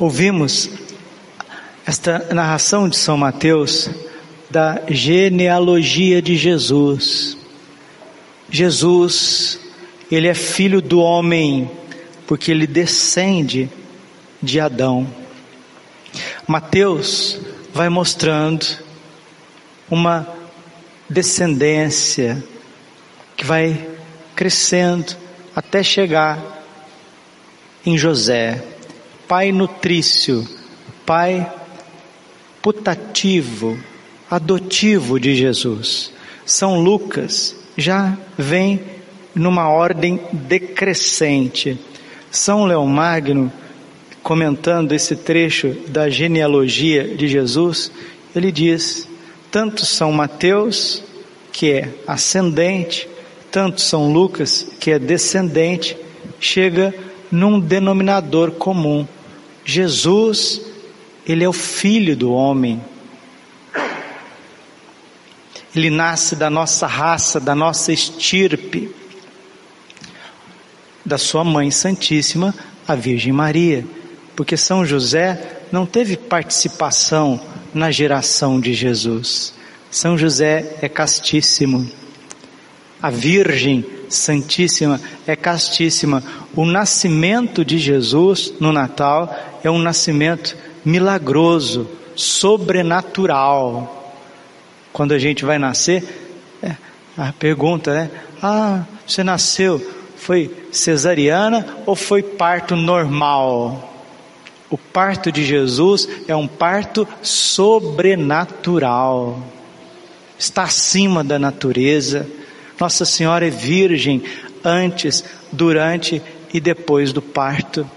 Ouvimos esta narração de São Mateus da genealogia de Jesus. Jesus, ele é filho do homem, porque ele descende de Adão. Mateus vai mostrando uma descendência que vai crescendo até chegar em José pai nutrício, pai putativo, adotivo de Jesus. São Lucas já vem numa ordem decrescente. São Leomagno, comentando esse trecho da genealogia de Jesus, ele diz: tanto São Mateus, que é ascendente, tanto São Lucas, que é descendente, chega num denominador comum. Jesus, ele é o filho do homem. Ele nasce da nossa raça, da nossa estirpe, da sua mãe santíssima, a Virgem Maria, porque São José não teve participação na geração de Jesus. São José é castíssimo. A Virgem Santíssima é castíssima. O nascimento de Jesus no Natal é um nascimento milagroso, sobrenatural. Quando a gente vai nascer, é, a pergunta é: Ah, você nasceu, foi cesariana ou foi parto normal? O parto de Jesus é um parto sobrenatural, está acima da natureza nossa Senhora é virgem antes, durante e depois do parto.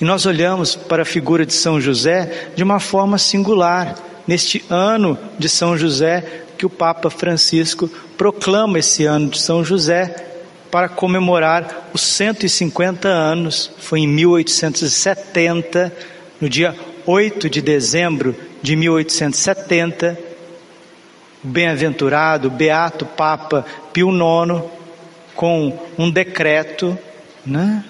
E nós olhamos para a figura de São José de uma forma singular, neste ano de São José, que o Papa Francisco proclama esse ano de São José para comemorar os 150 anos, foi em 1870, no dia 8 de dezembro de 1870, o bem-aventurado, beato Papa Pio IX, com um decreto, né?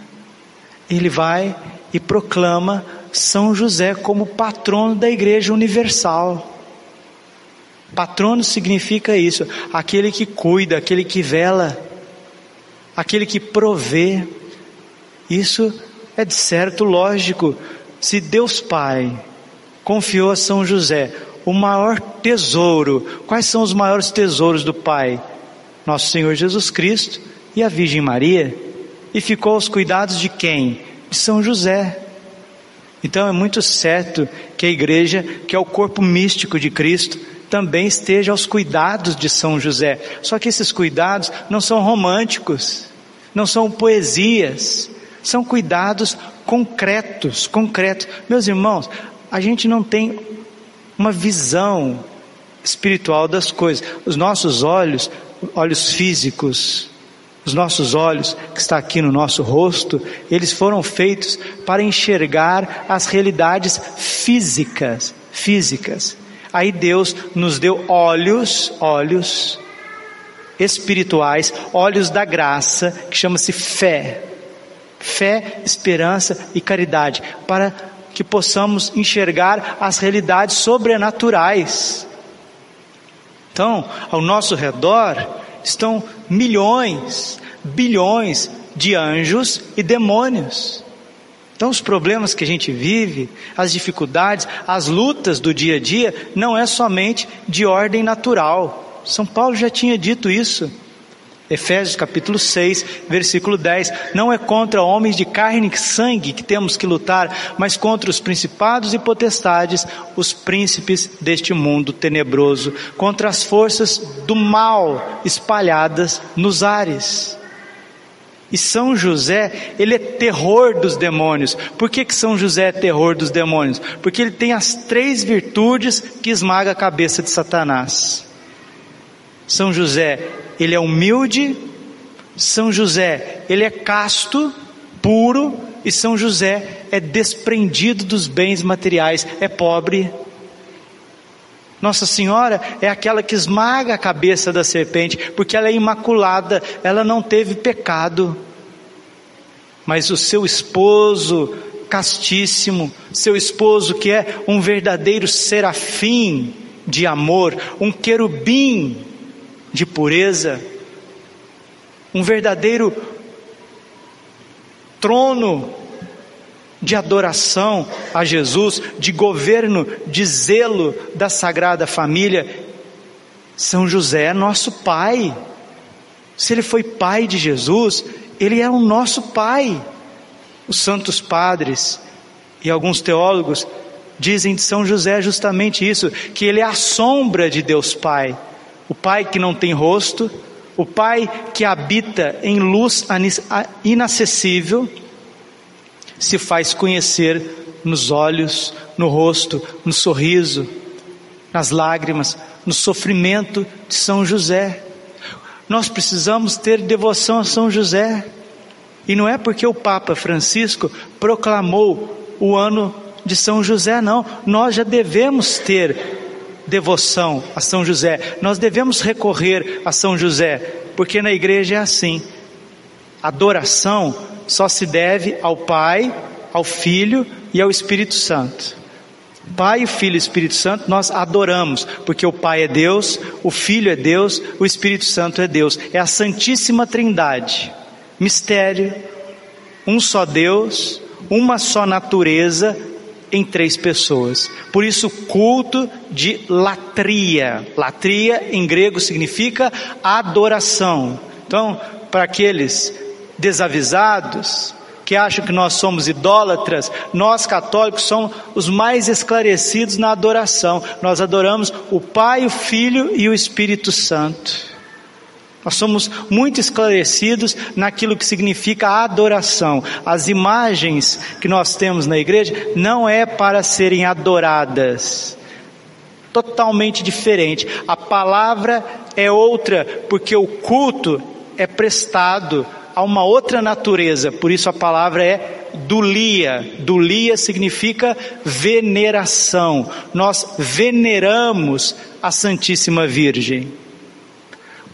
ele vai e proclama São José como patrono da Igreja Universal. Patrono significa isso, aquele que cuida, aquele que vela, aquele que provê. Isso é de certo lógico. Se Deus Pai confiou a São José o maior tesouro. Quais são os maiores tesouros do Pai? Nosso Senhor Jesus Cristo e a Virgem Maria. E ficou aos cuidados de quem? De São José. Então é muito certo que a igreja, que é o corpo místico de Cristo, também esteja aos cuidados de São José. Só que esses cuidados não são românticos, não são poesias, são cuidados concretos, concretos. Meus irmãos, a gente não tem uma visão espiritual das coisas. Os nossos olhos, olhos físicos, os nossos olhos que está aqui no nosso rosto, eles foram feitos para enxergar as realidades físicas, físicas. Aí Deus nos deu olhos, olhos espirituais, olhos da graça, que chama-se fé. Fé, esperança e caridade, para que possamos enxergar as realidades sobrenaturais. Então, ao nosso redor estão milhões, bilhões de anjos e demônios. Então, os problemas que a gente vive, as dificuldades, as lutas do dia a dia, não é somente de ordem natural. São Paulo já tinha dito isso. Efésios capítulo 6, versículo 10. Não é contra homens de carne e sangue que temos que lutar, mas contra os principados e potestades, os príncipes deste mundo tenebroso, contra as forças do mal espalhadas nos ares. E São José, ele é terror dos demônios. Por que, que São José é terror dos demônios? Porque ele tem as três virtudes que esmaga a cabeça de Satanás. São José ele é humilde, São José, ele é casto, puro, e São José é desprendido dos bens materiais, é pobre. Nossa Senhora é aquela que esmaga a cabeça da serpente, porque ela é imaculada, ela não teve pecado. Mas o seu esposo castíssimo, seu esposo que é um verdadeiro serafim de amor, um querubim de pureza, um verdadeiro trono de adoração a Jesus, de governo, de zelo da Sagrada Família. São José é nosso pai. Se ele foi pai de Jesus, ele é o nosso pai. Os santos padres e alguns teólogos dizem de São José justamente isso, que ele é a sombra de Deus Pai, o Pai que não tem rosto, o Pai que habita em luz inacessível, se faz conhecer nos olhos, no rosto, no sorriso, nas lágrimas, no sofrimento de São José. Nós precisamos ter devoção a São José. E não é porque o Papa Francisco proclamou o ano de São José, não. Nós já devemos ter devoção a São José. Nós devemos recorrer a São José, porque na igreja é assim. Adoração só se deve ao Pai, ao Filho e ao Espírito Santo. Pai, Filho e Espírito Santo nós adoramos, porque o Pai é Deus, o Filho é Deus, o Espírito Santo é Deus. É a Santíssima Trindade. Mistério, um só Deus, uma só natureza em três pessoas. Por isso, culto de latria. Latria em grego significa adoração. Então, para aqueles desavisados, que acham que nós somos idólatras, nós católicos somos os mais esclarecidos na adoração. Nós adoramos o Pai, o Filho e o Espírito Santo. Nós somos muito esclarecidos naquilo que significa adoração. As imagens que nós temos na igreja não é para serem adoradas. Totalmente diferente. A palavra é outra, porque o culto é prestado a uma outra natureza, por isso a palavra é dulia. Dulia significa veneração. Nós veneramos a Santíssima Virgem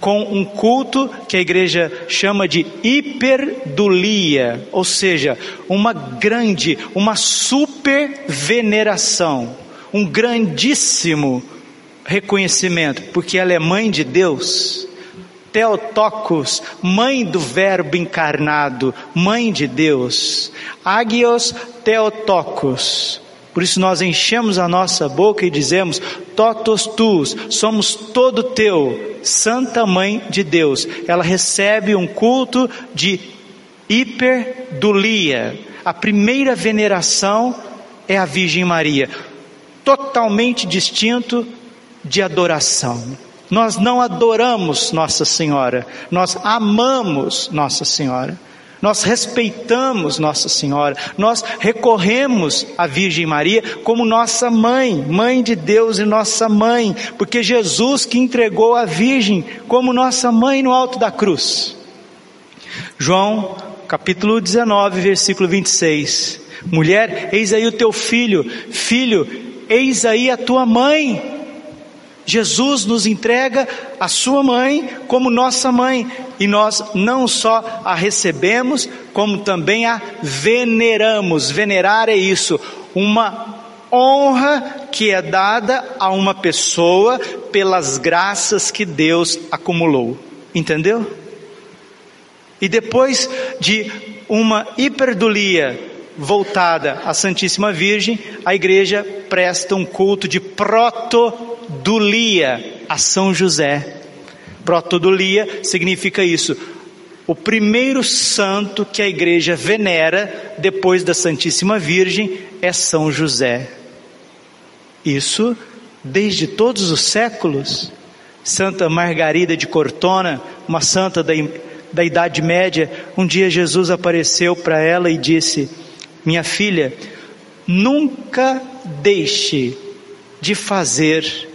com um culto que a igreja chama de hiperdulia, ou seja, uma grande, uma super veneração, um grandíssimo reconhecimento, porque ela é mãe de Deus Theotokos, mãe do Verbo encarnado, mãe de Deus. Agios Theotokos. Por isso nós enchemos a nossa boca e dizemos: Totos tus, somos todo teu, Santa Mãe de Deus. Ela recebe um culto de hiperdulia. A primeira veneração é a Virgem Maria, totalmente distinto de adoração. Nós não adoramos Nossa Senhora, nós amamos Nossa Senhora. Nós respeitamos Nossa Senhora, nós recorremos à Virgem Maria como nossa mãe, mãe de Deus e nossa mãe, porque Jesus que entregou a Virgem como nossa mãe no alto da cruz. João, capítulo 19, versículo 26. Mulher, eis aí o teu filho, filho, eis aí a tua mãe. Jesus nos entrega a sua mãe como nossa mãe, e nós não só a recebemos, como também a veneramos. Venerar é isso, uma honra que é dada a uma pessoa pelas graças que Deus acumulou. Entendeu? E depois de uma hiperdulia voltada à Santíssima Virgem, a igreja presta um culto de proto Protodulia a São José. Protodulia significa isso. O primeiro santo que a igreja venera depois da Santíssima Virgem é São José. Isso desde todos os séculos. Santa Margarida de Cortona, uma santa da, da Idade Média, um dia Jesus apareceu para ela e disse: Minha filha, nunca deixe de fazer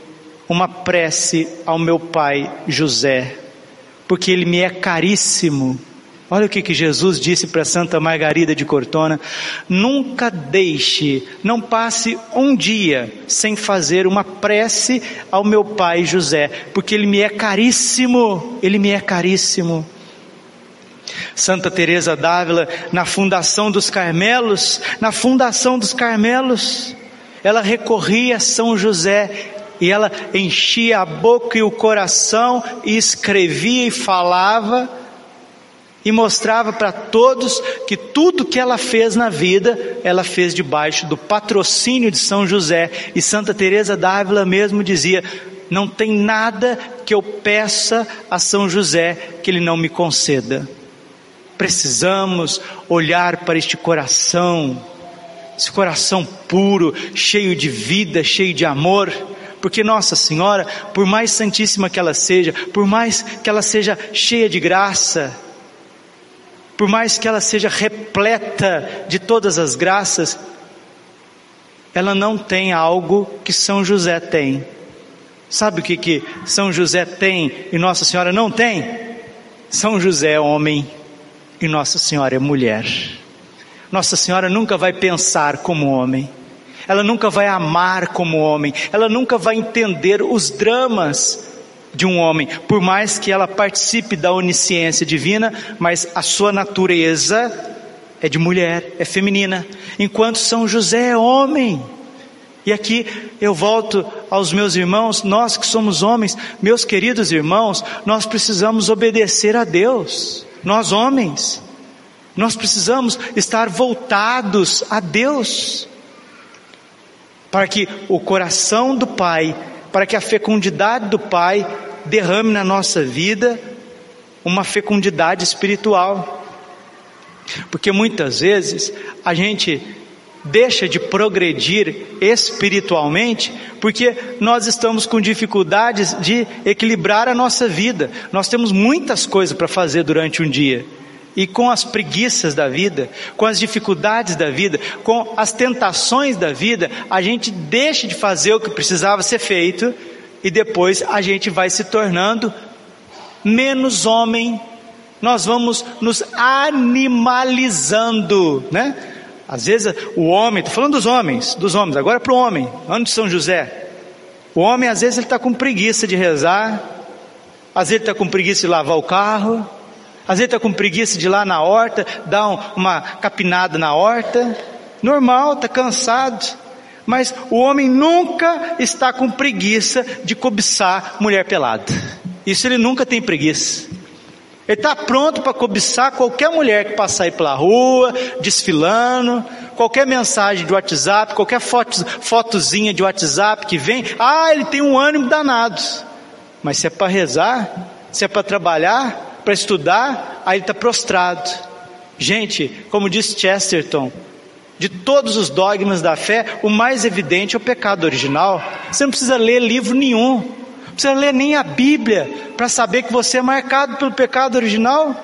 uma prece ao meu pai José, porque ele me é caríssimo. Olha o que, que Jesus disse para Santa Margarida de Cortona: nunca deixe, não passe um dia sem fazer uma prece ao meu pai José, porque ele me é caríssimo, ele me é caríssimo. Santa Teresa d'Ávila, na fundação dos Carmelos, na fundação dos Carmelos, ela recorria a São José e ela enchia a boca e o coração e escrevia e falava e mostrava para todos que tudo que ela fez na vida, ela fez debaixo do patrocínio de São José. E Santa Teresa d'Ávila mesmo dizia: "Não tem nada que eu peça a São José que ele não me conceda". Precisamos olhar para este coração, esse coração puro, cheio de vida, cheio de amor, porque Nossa Senhora, por mais santíssima que ela seja, por mais que ela seja cheia de graça, por mais que ela seja repleta de todas as graças, ela não tem algo que São José tem. Sabe o que, que São José tem e Nossa Senhora não tem? São José é homem e Nossa Senhora é mulher. Nossa Senhora nunca vai pensar como homem, ela nunca vai amar como homem, ela nunca vai entender os dramas de um homem, por mais que ela participe da onisciência divina, mas a sua natureza é de mulher, é feminina, enquanto São José é homem. E aqui eu volto aos meus irmãos, nós que somos homens, meus queridos irmãos, nós precisamos obedecer a Deus, nós homens, nós precisamos estar voltados a Deus, para que o coração do Pai, para que a fecundidade do Pai derrame na nossa vida uma fecundidade espiritual. Porque muitas vezes a gente deixa de progredir espiritualmente porque nós estamos com dificuldades de equilibrar a nossa vida. Nós temos muitas coisas para fazer durante um dia. E com as preguiças da vida, com as dificuldades da vida, com as tentações da vida, a gente deixa de fazer o que precisava ser feito e depois a gente vai se tornando menos homem. Nós vamos nos animalizando, né? Às vezes o homem, estou falando dos homens, dos homens, agora para o homem, ano de São José. O homem às vezes ele está com preguiça de rezar, às vezes ele está com preguiça de lavar o carro, às vezes está com preguiça de ir lá na horta, dar um, uma capinada na horta. Normal, está cansado. Mas o homem nunca está com preguiça de cobiçar mulher pelada. Isso ele nunca tem preguiça. Ele está pronto para cobiçar qualquer mulher que passar aí pela rua, desfilando, qualquer mensagem de WhatsApp, qualquer foto, fotozinha de WhatsApp que vem. Ah, ele tem um ânimo danado. Mas se é para rezar, se é para trabalhar, para estudar, aí ele está prostrado. Gente, como disse Chesterton, de todos os dogmas da fé, o mais evidente é o pecado original. Você não precisa ler livro nenhum, não precisa ler nem a Bíblia para saber que você é marcado pelo pecado original.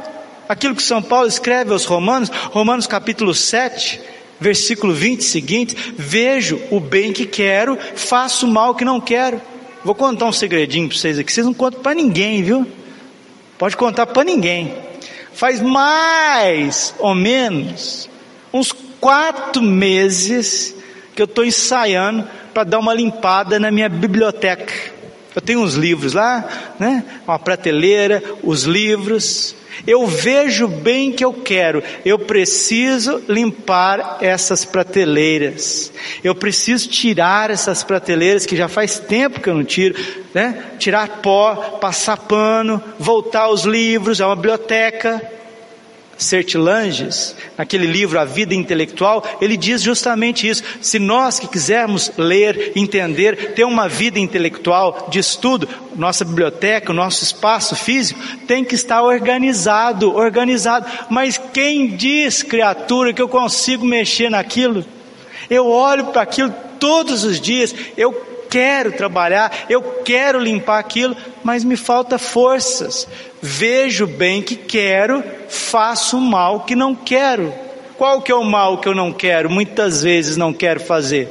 Aquilo que São Paulo escreve aos Romanos, Romanos capítulo 7, versículo 20 seguinte: Vejo o bem que quero, faço o mal que não quero. Vou contar um segredinho para vocês aqui, vocês não contam para ninguém, viu? Pode contar para ninguém. Faz mais ou menos uns quatro meses que eu estou ensaiando para dar uma limpada na minha biblioteca. Eu tenho uns livros lá, né? Uma prateleira, os livros. Eu vejo bem que eu quero, eu preciso limpar essas prateleiras, eu preciso tirar essas prateleiras que já faz tempo que eu não tiro, né? Tirar pó, passar pano, voltar aos livros, é uma biblioteca. Sertilanges, naquele livro A Vida Intelectual, ele diz justamente isso. Se nós que quisermos ler, entender, ter uma vida intelectual de estudo, nossa biblioteca, o nosso espaço físico tem que estar organizado, organizado. Mas quem diz, criatura, que eu consigo mexer naquilo? Eu olho para aquilo todos os dias, eu quero trabalhar, eu quero limpar aquilo, mas me falta forças. Vejo bem que quero, faço o mal que não quero. Qual que é o mal que eu não quero? Muitas vezes não quero fazer.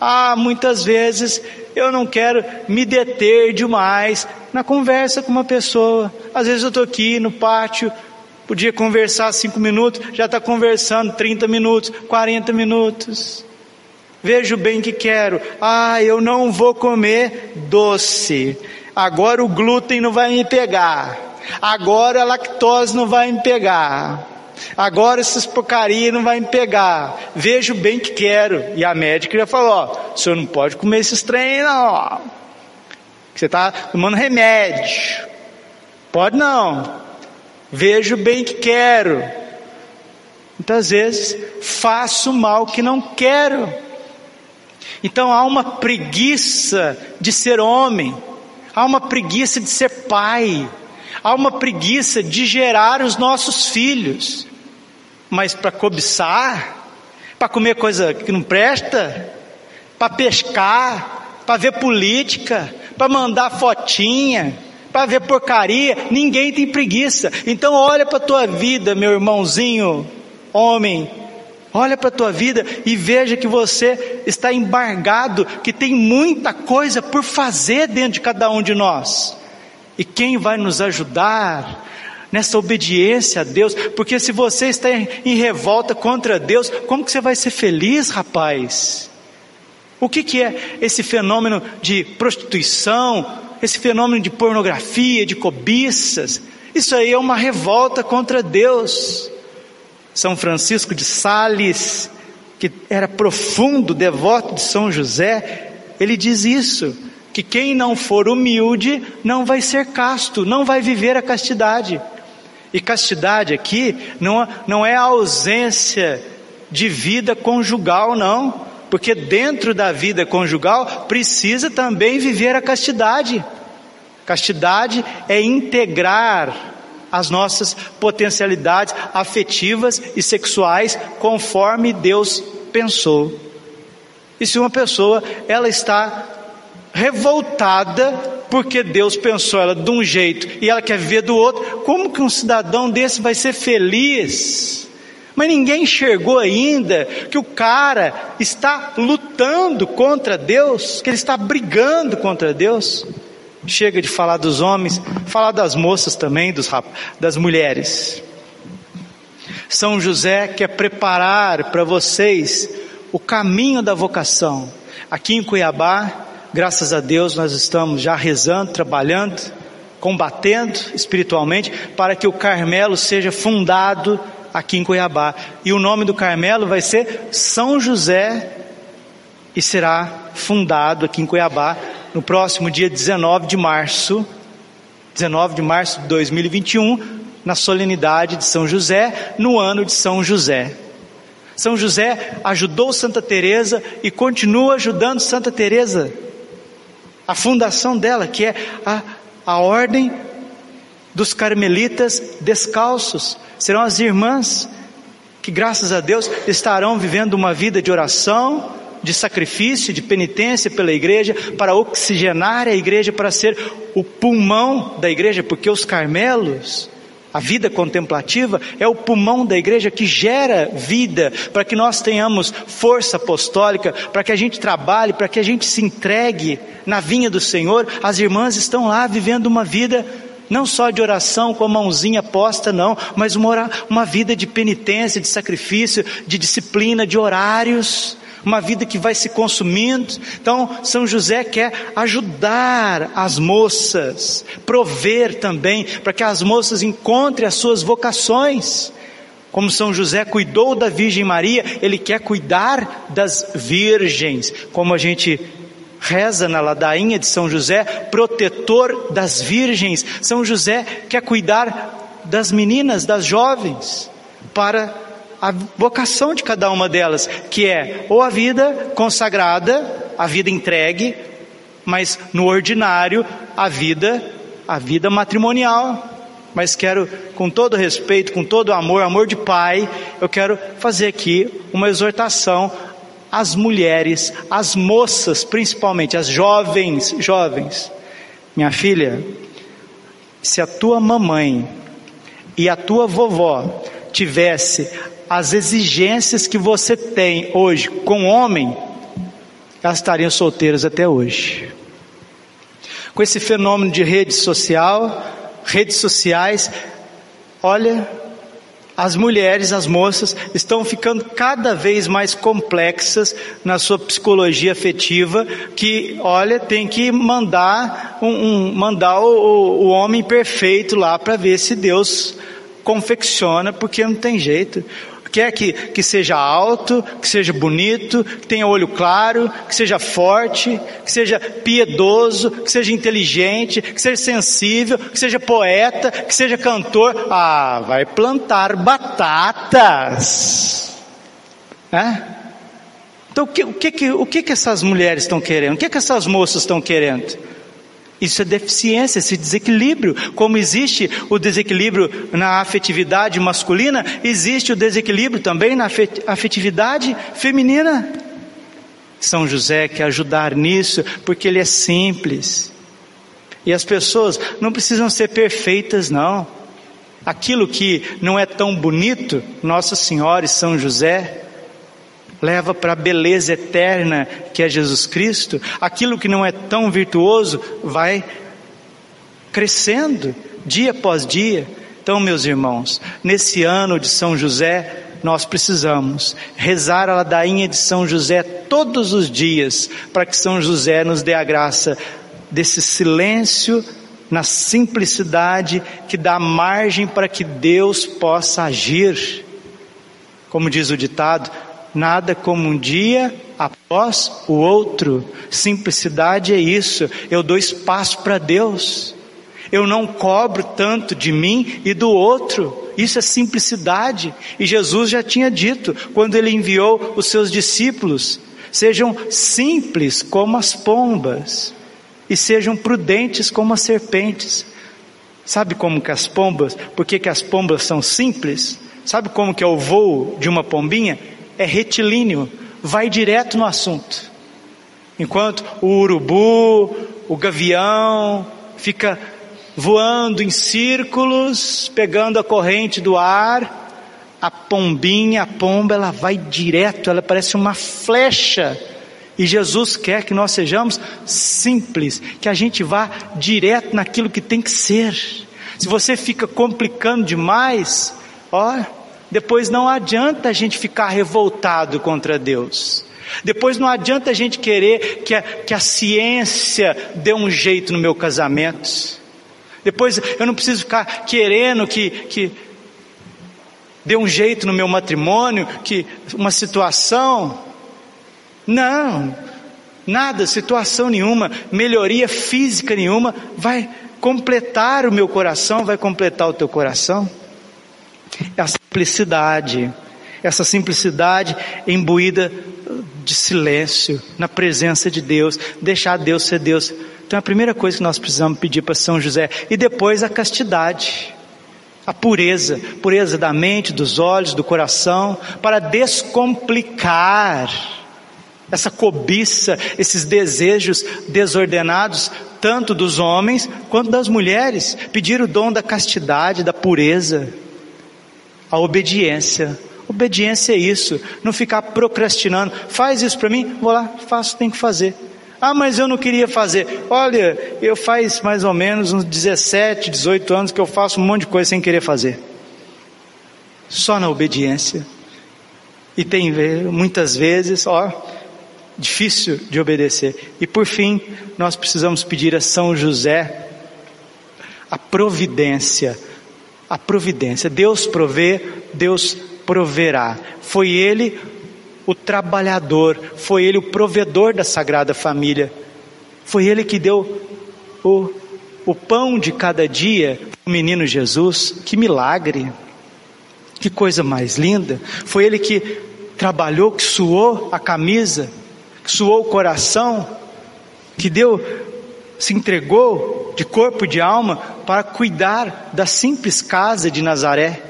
Ah, muitas vezes eu não quero me deter demais na conversa com uma pessoa. Às vezes eu estou aqui no pátio, podia conversar cinco minutos, já está conversando 30 minutos, 40 minutos. Vejo bem que quero. Ah, eu não vou comer doce. Agora o glúten não vai me pegar. Agora a lactose não vai me pegar. Agora essas porcaria não vai me pegar. Vejo bem que quero. E a médica já falou: ó, o senhor não pode comer esses trem, não. Você está tomando remédio. Pode não. Vejo bem que quero. Muitas vezes faço mal que não quero. Então há uma preguiça de ser homem, há uma preguiça de ser pai, há uma preguiça de gerar os nossos filhos. Mas para cobiçar, para comer coisa que não presta, para pescar, para ver política, para mandar fotinha, para ver porcaria, ninguém tem preguiça. Então olha para a tua vida, meu irmãozinho, homem, olha para a tua vida e veja que você está embargado, que tem muita coisa por fazer dentro de cada um de nós. E quem vai nos ajudar nessa obediência a Deus? Porque se você está em revolta contra Deus, como que você vai ser feliz, rapaz? O que, que é esse fenômeno de prostituição, esse fenômeno de pornografia, de cobiças? Isso aí é uma revolta contra Deus. São Francisco de Sales, que era profundo devoto de São José, ele diz isso que quem não for humilde não vai ser casto, não vai viver a castidade. E castidade aqui não, não é a ausência de vida conjugal, não, porque dentro da vida conjugal precisa também viver a castidade. Castidade é integrar as nossas potencialidades afetivas e sexuais conforme Deus pensou. E se uma pessoa ela está revoltada porque Deus pensou ela de um jeito e ela quer viver do outro. Como que um cidadão desse vai ser feliz? Mas ninguém enxergou ainda que o cara está lutando contra Deus, que ele está brigando contra Deus. Chega de falar dos homens, falar das moças também, dos das mulheres. São José quer preparar para vocês o caminho da vocação. Aqui em Cuiabá, Graças a Deus nós estamos já rezando, trabalhando, combatendo espiritualmente para que o Carmelo seja fundado aqui em Cuiabá. E o nome do Carmelo vai ser São José e será fundado aqui em Cuiabá no próximo dia 19 de março, 19 de março de 2021, na solenidade de São José, no ano de São José. São José ajudou Santa Teresa e continua ajudando Santa Teresa a fundação dela, que é a, a ordem dos carmelitas descalços. Serão as irmãs que, graças a Deus, estarão vivendo uma vida de oração, de sacrifício, de penitência pela igreja, para oxigenar a igreja, para ser o pulmão da igreja, porque os carmelos a vida contemplativa é o pulmão da igreja que gera vida para que nós tenhamos força apostólica, para que a gente trabalhe, para que a gente se entregue na vinha do Senhor. As irmãs estão lá vivendo uma vida não só de oração com a mãozinha posta, não, mas uma, uma vida de penitência, de sacrifício, de disciplina, de horários uma vida que vai se consumindo. Então, São José quer ajudar as moças, prover também, para que as moças encontrem as suas vocações. Como São José cuidou da Virgem Maria, ele quer cuidar das virgens, como a gente reza na ladainha de São José, protetor das virgens. São José quer cuidar das meninas, das jovens, para a vocação de cada uma delas, que é ou a vida consagrada, a vida entregue, mas no ordinário, a vida, a vida matrimonial. Mas quero, com todo respeito, com todo amor, amor de pai, eu quero fazer aqui uma exortação às mulheres, às moças, principalmente, às jovens, jovens. Minha filha, se a tua mamãe e a tua vovó tivesse as exigências que você tem hoje com o homem, elas estariam solteiras até hoje. Com esse fenômeno de rede social, redes sociais, olha, as mulheres, as moças, estão ficando cada vez mais complexas na sua psicologia afetiva, que, olha, tem que mandar, um, um mandar o, o homem perfeito lá para ver se Deus confecciona, porque não tem jeito quer que, que seja alto, que seja bonito, que tenha olho claro, que seja forte, que seja piedoso, que seja inteligente, que seja sensível, que seja poeta, que seja cantor. Ah, vai plantar batatas. É? Então o que, o que, o que, que essas mulheres estão querendo? O que, que essas moças estão querendo? Isso é deficiência, esse desequilíbrio. Como existe o desequilíbrio na afetividade masculina, existe o desequilíbrio também na afetividade feminina. São José quer ajudar nisso, porque ele é simples. E as pessoas não precisam ser perfeitas, não. Aquilo que não é tão bonito, Nossa Senhora e São José leva para a beleza eterna que é Jesus Cristo, aquilo que não é tão virtuoso vai crescendo dia após dia. Então, meus irmãos, nesse ano de São José, nós precisamos rezar a ladainha de São José todos os dias, para que São José nos dê a graça desse silêncio na simplicidade que dá margem para que Deus possa agir. Como diz o ditado, nada como um dia após o outro. Simplicidade é isso. Eu dou espaço para Deus. Eu não cobro tanto de mim e do outro. Isso é simplicidade. E Jesus já tinha dito quando ele enviou os seus discípulos: sejam simples como as pombas e sejam prudentes como as serpentes. Sabe como que as pombas, por que, as pombas são simples? Sabe como que é o voo de uma pombinha? É retilíneo, vai direto no assunto. Enquanto o urubu, o gavião, fica voando em círculos, pegando a corrente do ar, a pombinha, a pomba, ela vai direto, ela parece uma flecha. E Jesus quer que nós sejamos simples, que a gente vá direto naquilo que tem que ser. Se você fica complicando demais, ó, depois não adianta a gente ficar revoltado contra Deus. Depois não adianta a gente querer que a, que a ciência dê um jeito no meu casamento. Depois eu não preciso ficar querendo que, que dê um jeito no meu matrimônio, que uma situação. Não, nada, situação nenhuma, melhoria física nenhuma vai completar o meu coração, vai completar o teu coração. Simplicidade, essa simplicidade imbuída de silêncio, na presença de Deus, deixar Deus ser Deus. Então a primeira coisa que nós precisamos pedir para São José, e depois a castidade, a pureza, pureza da mente, dos olhos, do coração, para descomplicar essa cobiça, esses desejos desordenados, tanto dos homens quanto das mulheres, pedir o dom da castidade, da pureza a obediência. Obediência é isso, não ficar procrastinando. Faz isso para mim, vou lá, faço, tem que fazer. Ah, mas eu não queria fazer. Olha, eu faz mais ou menos uns 17, 18 anos que eu faço um monte de coisa sem querer fazer. Só na obediência. E tem muitas vezes, ó, difícil de obedecer. E por fim, nós precisamos pedir a São José a providência a providência. Deus provê, Deus proverá. Foi Ele o trabalhador, foi Ele o provedor da Sagrada Família. Foi Ele que deu o, o pão de cada dia o menino Jesus. Que milagre! Que coisa mais linda! Foi Ele que trabalhou, que suou a camisa, que suou o coração, que deu, se entregou de corpo e de alma para cuidar da simples casa de Nazaré.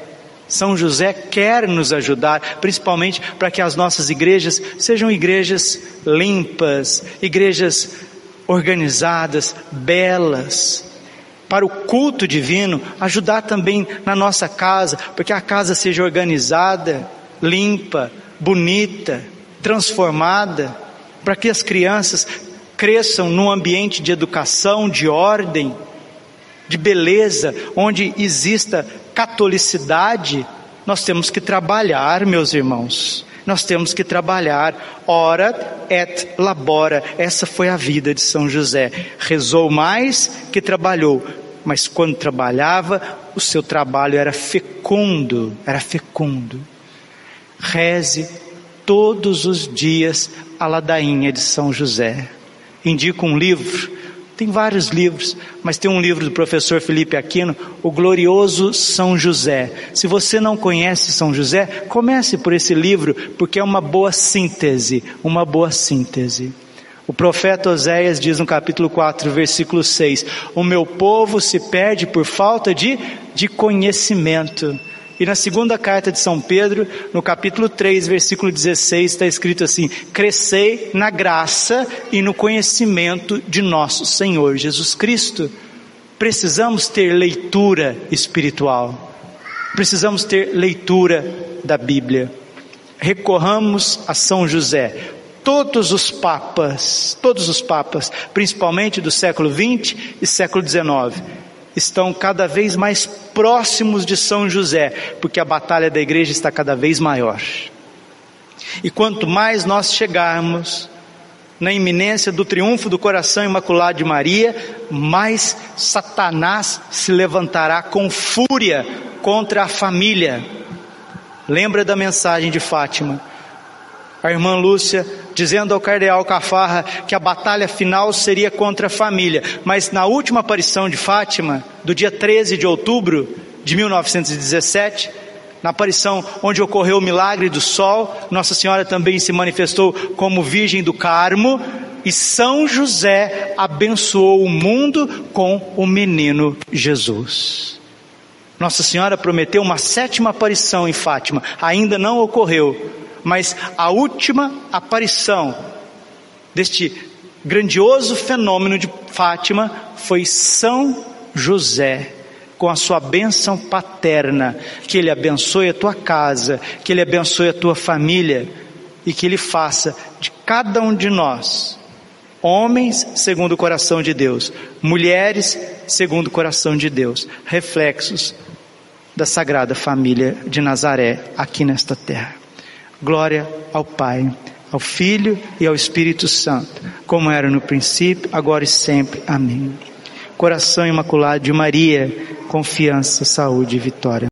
São José quer nos ajudar, principalmente para que as nossas igrejas sejam igrejas limpas, igrejas organizadas, belas. Para o culto divino, ajudar também na nossa casa, porque a casa seja organizada, limpa, bonita, transformada, para que as crianças cresçam num ambiente de educação, de ordem, de beleza, onde exista catolicidade, nós temos que trabalhar, meus irmãos. Nós temos que trabalhar. Ora et labora. Essa foi a vida de São José. Rezou mais que trabalhou, mas quando trabalhava, o seu trabalho era fecundo, era fecundo. Reze todos os dias a ladainha de São José. Indico um livro tem vários livros, mas tem um livro do professor Felipe Aquino, O Glorioso São José. Se você não conhece São José, comece por esse livro, porque é uma boa síntese, uma boa síntese. O profeta Oséias diz no capítulo 4, versículo 6: O meu povo se perde por falta de, de conhecimento. E na segunda carta de São Pedro, no capítulo 3, versículo 16, está escrito assim: Crescei na graça e no conhecimento de nosso Senhor Jesus Cristo. Precisamos ter leitura espiritual, precisamos ter leitura da Bíblia. Recorramos a São José. Todos os papas, todos os papas, principalmente do século 20 e século 19, estão cada vez mais próximos de São José, porque a batalha da igreja está cada vez maior. E quanto mais nós chegarmos na iminência do triunfo do coração imaculado de Maria, mais Satanás se levantará com fúria contra a família. Lembra da mensagem de Fátima? A irmã Lúcia dizendo ao cardeal Cafarra que a batalha final seria contra a família, mas na última aparição de Fátima, do dia 13 de outubro de 1917, na aparição onde ocorreu o milagre do sol, Nossa Senhora também se manifestou como Virgem do Carmo, e São José abençoou o mundo com o menino Jesus. Nossa Senhora prometeu uma sétima aparição em Fátima, ainda não ocorreu, mas a última aparição deste grandioso fenômeno de Fátima foi São José, com a sua bênção paterna, que Ele abençoe a tua casa, que Ele abençoe a tua família e que Ele faça de cada um de nós homens segundo o coração de Deus, mulheres segundo o coração de Deus, reflexos da Sagrada Família de Nazaré aqui nesta terra. Glória ao Pai, ao Filho e ao Espírito Santo, como era no princípio, agora e sempre. Amém. Coração Imaculado de Maria, confiança, saúde e vitória.